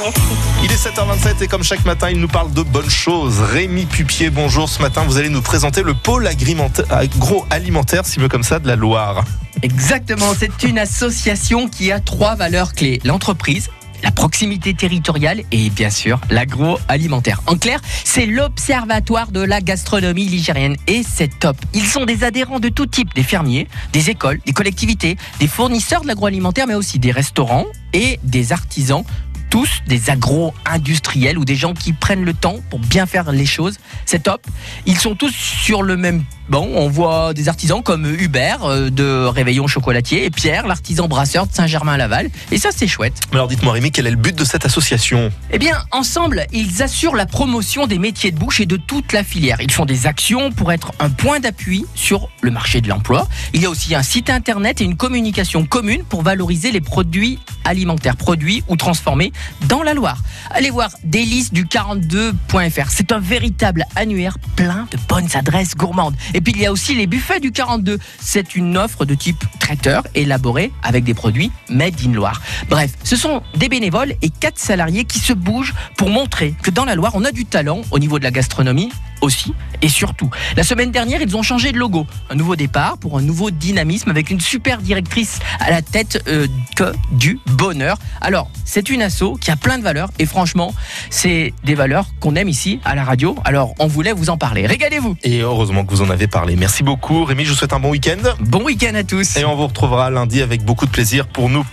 merci. Il est 7h27 et comme chaque matin, il nous parle de bonnes choses. Rémi Pupier, bonjour. Ce matin, vous allez nous présenter le pôle agroalimentaire, si veut comme ça, de la Loire. Exactement, c'est une association qui a trois valeurs clés. L'entreprise, la proximité territoriale et bien sûr l'agroalimentaire. En clair, c'est l'observatoire de la gastronomie ligérienne et c'est top. Ils sont des adhérents de tout type, des fermiers, des écoles, des collectivités, des fournisseurs de l'agroalimentaire mais aussi des restaurants et des artisans tous des agro-industriels ou des gens qui prennent le temps pour bien faire les choses. C'est top. Ils sont tous sur le même banc. On voit des artisans comme Hubert euh, de Réveillon Chocolatier et Pierre, l'artisan brasseur de Saint-Germain-Laval. Et ça, c'est chouette. Alors dites-moi Rémi, quel est le but de cette association? Eh bien, ensemble, ils assurent la promotion des métiers de bouche et de toute la filière. Ils font des actions pour être un point d'appui sur le marché de l'emploi. Il y a aussi un site internet et une communication commune pour valoriser les produits alimentaires, produits ou transformés dans la Loire. Allez voir délices du 42.fr. C'est un véritable annuaire plein de bonnes adresses gourmandes. Et puis il y a aussi les buffets du 42. C'est une offre de type traiteur élaborée avec des produits made in Loire. Bref, ce sont des bénévoles et quatre salariés qui se bougent pour montrer que dans la Loire, on a du talent au niveau de la gastronomie aussi et surtout. La semaine dernière, ils ont changé de logo. Un nouveau départ pour un nouveau dynamisme avec une super directrice à la tête euh, que du bonheur. Alors, c'est une asso qui a plein de valeurs et franchement, c'est des valeurs qu'on aime ici à la radio. Alors, on voulait vous en parler. Régalez-vous. Et heureusement que vous en avez parlé. Merci beaucoup Rémi, je vous souhaite un bon week-end. Bon week-end à tous. Et on vous retrouvera lundi avec beaucoup de plaisir pour nous